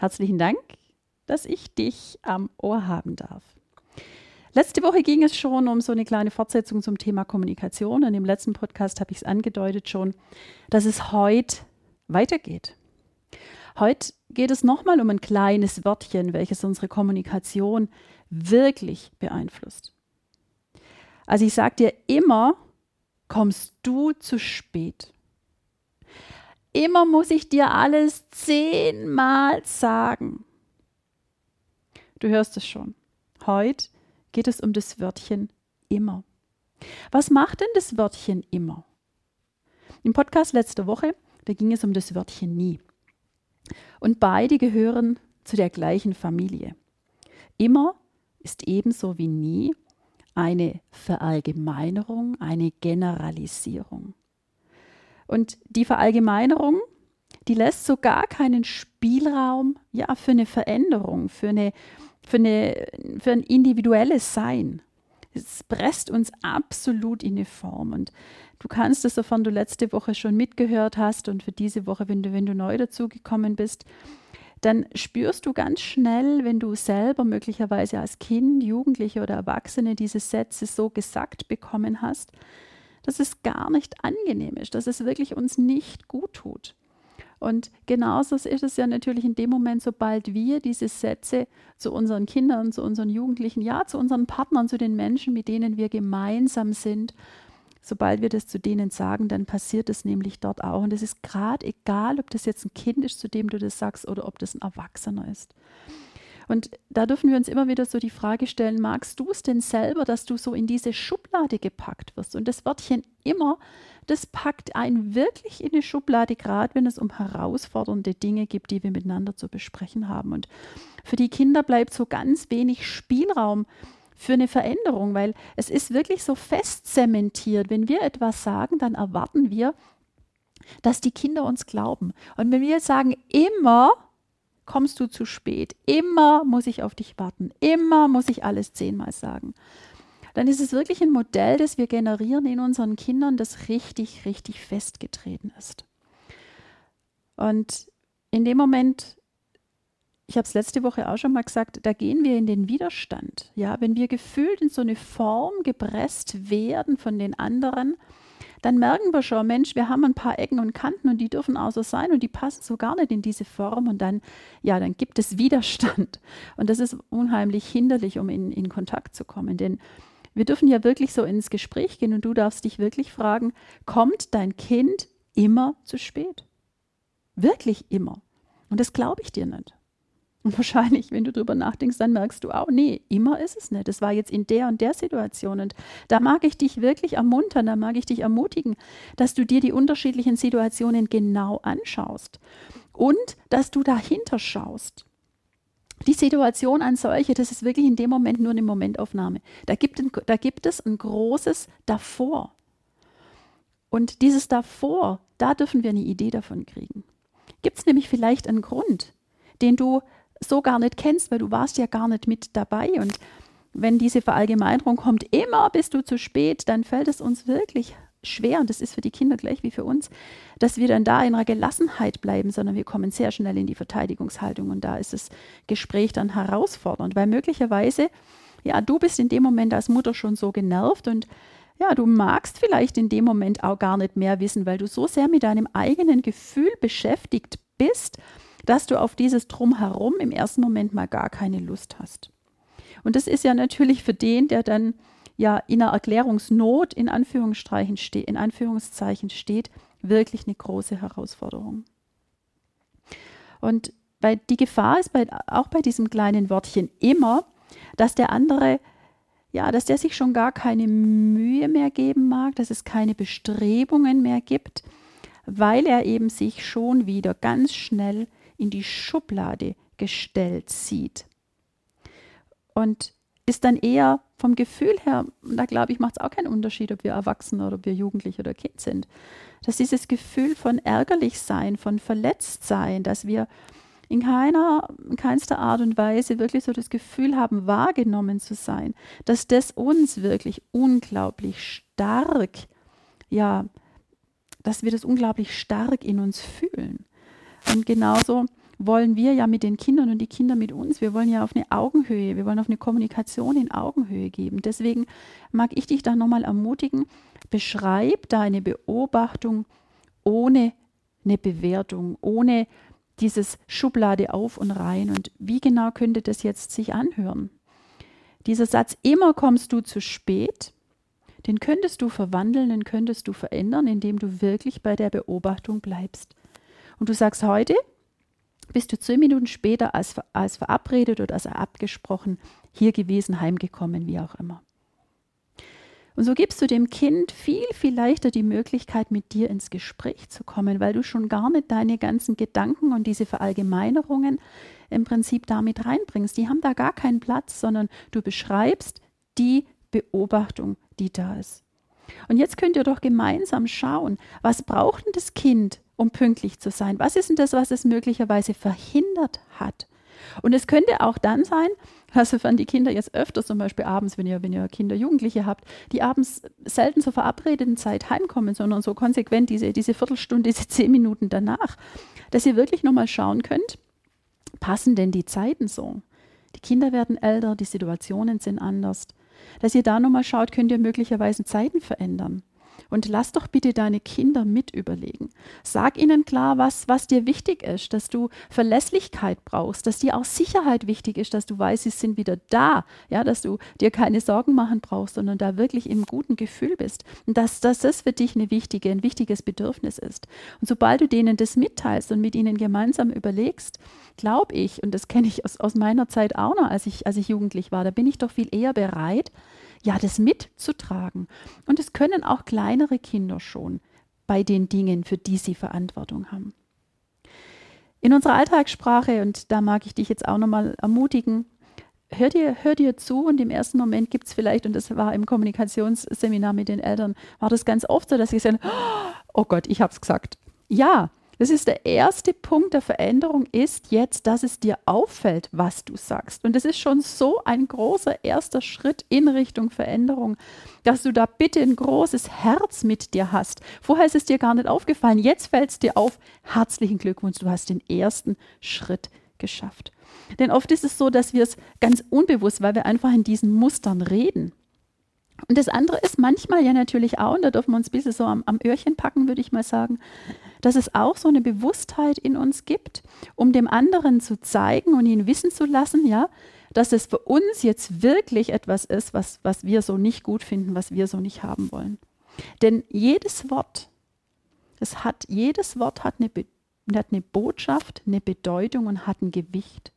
Herzlichen Dank, dass ich dich am Ohr haben darf. Letzte Woche ging es schon um so eine kleine Fortsetzung zum Thema Kommunikation. Und im letzten Podcast habe ich es angedeutet schon, dass es heute weitergeht. Heute geht es nochmal um ein kleines Wörtchen, welches unsere Kommunikation wirklich beeinflusst. Also ich sage dir immer, kommst du zu spät. Immer muss ich dir alles zehnmal sagen. Du hörst es schon. Heute geht es um das Wörtchen immer. Was macht denn das Wörtchen immer? Im Podcast letzte Woche, da ging es um das Wörtchen nie. Und beide gehören zu der gleichen Familie. Immer ist ebenso wie nie eine Verallgemeinerung, eine Generalisierung. Und die Verallgemeinerung, die lässt so gar keinen Spielraum ja, für eine Veränderung, für, eine, für, eine, für ein individuelles Sein. Es presst uns absolut in eine Form. Und du kannst es, sofern du letzte Woche schon mitgehört hast und für diese Woche, wenn du, wenn du neu dazugekommen bist, dann spürst du ganz schnell, wenn du selber möglicherweise als Kind, Jugendliche oder Erwachsene diese Sätze so gesagt bekommen hast, dass es gar nicht angenehm ist, dass es wirklich uns nicht gut tut. Und genauso ist es ja natürlich in dem Moment, sobald wir diese Sätze zu unseren Kindern, zu unseren Jugendlichen, ja, zu unseren Partnern, zu den Menschen, mit denen wir gemeinsam sind, sobald wir das zu denen sagen, dann passiert es nämlich dort auch. Und es ist gerade egal, ob das jetzt ein Kind ist, zu dem du das sagst, oder ob das ein Erwachsener ist. Und da dürfen wir uns immer wieder so die Frage stellen, magst du es denn selber, dass du so in diese Schublade gepackt wirst? Und das Wörtchen immer, das packt einen wirklich in eine Schublade, gerade wenn es um herausfordernde Dinge gibt, die wir miteinander zu besprechen haben. Und für die Kinder bleibt so ganz wenig Spielraum für eine Veränderung, weil es ist wirklich so fest zementiert. Wenn wir etwas sagen, dann erwarten wir, dass die Kinder uns glauben. Und wenn wir jetzt sagen, immer, kommst du zu spät. Immer muss ich auf dich warten. Immer muss ich alles zehnmal sagen. Dann ist es wirklich ein Modell, das wir generieren in unseren Kindern, das richtig, richtig festgetreten ist. Und in dem Moment, ich habe es letzte Woche auch schon mal gesagt, da gehen wir in den Widerstand. Ja, wenn wir gefühlt in so eine Form gepresst werden von den anderen, dann merken wir schon, Mensch, wir haben ein paar Ecken und Kanten und die dürfen auch so sein und die passen so gar nicht in diese Form und dann, ja, dann gibt es Widerstand. Und das ist unheimlich hinderlich, um in, in Kontakt zu kommen. Denn wir dürfen ja wirklich so ins Gespräch gehen und du darfst dich wirklich fragen, kommt dein Kind immer zu spät? Wirklich immer. Und das glaube ich dir nicht. Und wahrscheinlich, wenn du drüber nachdenkst, dann merkst du auch, nee, immer ist es nicht. Das war jetzt in der und der Situation. Und da mag ich dich wirklich ermuntern, da mag ich dich ermutigen, dass du dir die unterschiedlichen Situationen genau anschaust und dass du dahinter schaust. Die Situation an solche, das ist wirklich in dem Moment nur eine Momentaufnahme. Da gibt, ein, da gibt es ein großes Davor. Und dieses Davor, da dürfen wir eine Idee davon kriegen. Gibt es nämlich vielleicht einen Grund, den du so gar nicht kennst, weil du warst ja gar nicht mit dabei. Und wenn diese Verallgemeinerung kommt, immer bist du zu spät, dann fällt es uns wirklich schwer, und das ist für die Kinder gleich wie für uns, dass wir dann da in einer Gelassenheit bleiben, sondern wir kommen sehr schnell in die Verteidigungshaltung und da ist das Gespräch dann herausfordernd, weil möglicherweise, ja, du bist in dem Moment als Mutter schon so genervt und ja, du magst vielleicht in dem Moment auch gar nicht mehr wissen, weil du so sehr mit deinem eigenen Gefühl beschäftigt bist, dass du auf dieses Drumherum im ersten Moment mal gar keine Lust hast. Und das ist ja natürlich für den, der dann ja in einer Erklärungsnot in Anführungszeichen, ste in Anführungszeichen steht, wirklich eine große Herausforderung. Und bei, die Gefahr ist bei, auch bei diesem kleinen Wörtchen immer, dass der andere, ja, dass der sich schon gar keine Mühe mehr geben mag, dass es keine Bestrebungen mehr gibt, weil er eben sich schon wieder ganz schnell in die Schublade gestellt sieht. Und ist dann eher vom Gefühl her, da glaube ich, macht es auch keinen Unterschied, ob wir Erwachsene oder ob wir Jugendliche oder Kind sind, dass dieses Gefühl von ärgerlich sein, von verletzt sein, dass wir in keiner, in keinster Art und Weise wirklich so das Gefühl haben, wahrgenommen zu sein, dass das uns wirklich unglaublich stark, ja, dass wir das unglaublich stark in uns fühlen. Und genauso wollen wir ja mit den Kindern und die Kinder mit uns, wir wollen ja auf eine Augenhöhe, wir wollen auf eine Kommunikation in Augenhöhe geben. Deswegen mag ich dich da nochmal ermutigen, beschreib deine Beobachtung ohne eine Bewertung, ohne dieses Schublade auf und rein. Und wie genau könnte das jetzt sich anhören? Dieser Satz, immer kommst du zu spät, den könntest du verwandeln, den könntest du verändern, indem du wirklich bei der Beobachtung bleibst. Und du sagst heute, bist du zehn Minuten später als, als verabredet oder als abgesprochen hier gewesen, heimgekommen, wie auch immer. Und so gibst du dem Kind viel, viel leichter die Möglichkeit, mit dir ins Gespräch zu kommen, weil du schon gar nicht deine ganzen Gedanken und diese Verallgemeinerungen im Prinzip damit reinbringst. Die haben da gar keinen Platz, sondern du beschreibst die Beobachtung, die da ist. Und jetzt könnt ihr doch gemeinsam schauen, was braucht denn das Kind, um pünktlich zu sein? Was ist denn das, was es möglicherweise verhindert hat? Und es könnte auch dann sein, also wenn die Kinder jetzt öfters zum Beispiel abends, wenn ihr, wenn ihr Kinder, Jugendliche habt, die abends selten zur verabredeten Zeit heimkommen, sondern so konsequent diese, diese Viertelstunde, diese zehn Minuten danach, dass ihr wirklich nochmal schauen könnt, passen denn die Zeiten so? Die Kinder werden älter, die Situationen sind anders dass ihr da nochmal schaut, könnt ihr möglicherweise Zeiten verändern. Und lass doch bitte deine Kinder mit überlegen. Sag ihnen klar, was, was dir wichtig ist, dass du Verlässlichkeit brauchst, dass dir auch Sicherheit wichtig ist, dass du weißt, sie sind wieder da, ja, dass du dir keine Sorgen machen brauchst, sondern da wirklich im guten Gefühl bist. Und dass, dass das für dich eine wichtige, ein wichtiges Bedürfnis ist. Und sobald du denen das mitteilst und mit ihnen gemeinsam überlegst, glaube ich, und das kenne ich aus, aus meiner Zeit auch noch, als ich, als ich jugendlich war, da bin ich doch viel eher bereit, ja, das mitzutragen. Und es können auch kleinere Kinder schon bei den Dingen, für die sie Verantwortung haben. In unserer Alltagssprache, und da mag ich dich jetzt auch nochmal ermutigen, hör dir, hör dir zu und im ersten Moment gibt es vielleicht, und das war im Kommunikationsseminar mit den Eltern, war das ganz oft so, dass sie sagen, oh Gott, ich habe es gesagt. Ja, das ist der erste Punkt der Veränderung, ist jetzt, dass es dir auffällt, was du sagst. Und das ist schon so ein großer erster Schritt in Richtung Veränderung, dass du da bitte ein großes Herz mit dir hast. Vorher ist es dir gar nicht aufgefallen, jetzt fällt es dir auf. Herzlichen Glückwunsch, du hast den ersten Schritt geschafft. Denn oft ist es so, dass wir es ganz unbewusst, weil wir einfach in diesen Mustern reden. Und das andere ist manchmal ja natürlich auch, und da dürfen wir uns ein bisschen so am, am Öhrchen packen, würde ich mal sagen, dass es auch so eine Bewusstheit in uns gibt, um dem anderen zu zeigen und ihn wissen zu lassen, ja, dass es für uns jetzt wirklich etwas ist, was, was wir so nicht gut finden, was wir so nicht haben wollen. Denn jedes Wort, es hat, jedes Wort hat eine, hat eine Botschaft, eine Bedeutung und hat ein Gewicht.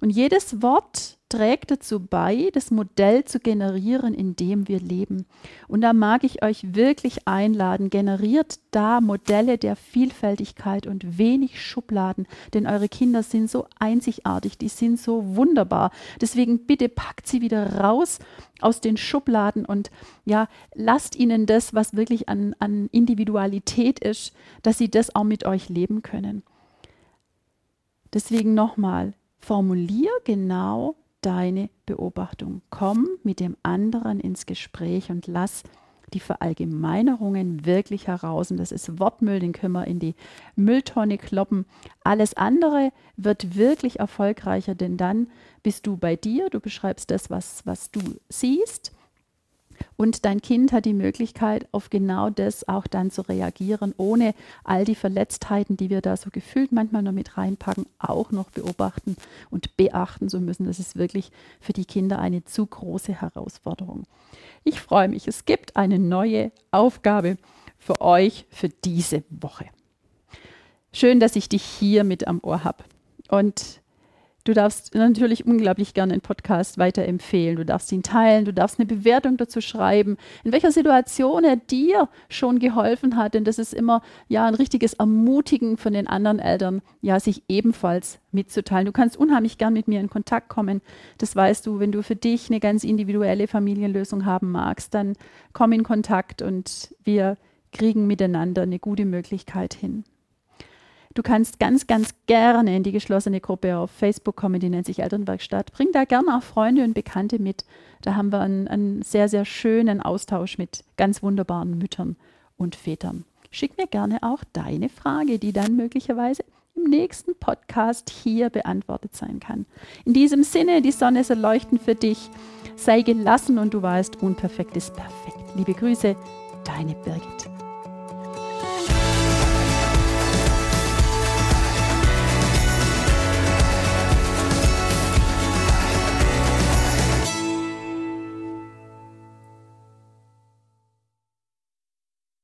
Und jedes Wort trägt dazu bei, das Modell zu generieren, in dem wir leben. Und da mag ich euch wirklich einladen, generiert da Modelle der Vielfältigkeit und wenig Schubladen, denn eure Kinder sind so einzigartig, die sind so wunderbar. Deswegen bitte packt sie wieder raus aus den Schubladen und ja, lasst ihnen das, was wirklich an, an Individualität ist, dass sie das auch mit euch leben können. Deswegen nochmal, formulier genau deine Beobachtung. Komm mit dem anderen ins Gespräch und lass die Verallgemeinerungen wirklich heraus. Und das ist Wortmüll, den können wir in die Mülltonne kloppen. Alles andere wird wirklich erfolgreicher, denn dann bist du bei dir, du beschreibst das, was, was du siehst und dein Kind hat die Möglichkeit, auf genau das auch dann zu reagieren, ohne all die Verletztheiten, die wir da so gefühlt manchmal noch mit reinpacken, auch noch beobachten und beachten zu müssen. Das ist wirklich für die Kinder eine zu große Herausforderung. Ich freue mich, es gibt eine neue Aufgabe für euch für diese Woche. Schön, dass ich dich hier mit am Ohr habe. Und Du darfst natürlich unglaublich gerne den Podcast weiterempfehlen. Du darfst ihn teilen. Du darfst eine Bewertung dazu schreiben, in welcher Situation er dir schon geholfen hat. Denn das ist immer ja ein richtiges Ermutigen von den anderen Eltern, ja, sich ebenfalls mitzuteilen. Du kannst unheimlich gern mit mir in Kontakt kommen. Das weißt du, wenn du für dich eine ganz individuelle Familienlösung haben magst, dann komm in Kontakt und wir kriegen miteinander eine gute Möglichkeit hin. Du kannst ganz, ganz gerne in die geschlossene Gruppe auf Facebook kommen, die nennt sich Elternwerkstatt. Bring da gerne auch Freunde und Bekannte mit. Da haben wir einen, einen sehr, sehr schönen Austausch mit ganz wunderbaren Müttern und Vätern. Schick mir gerne auch deine Frage, die dann möglicherweise im nächsten Podcast hier beantwortet sein kann. In diesem Sinne, die Sonne soll leuchten für dich. Sei gelassen und du weißt, unperfekt ist perfekt. Liebe Grüße, deine Birgit.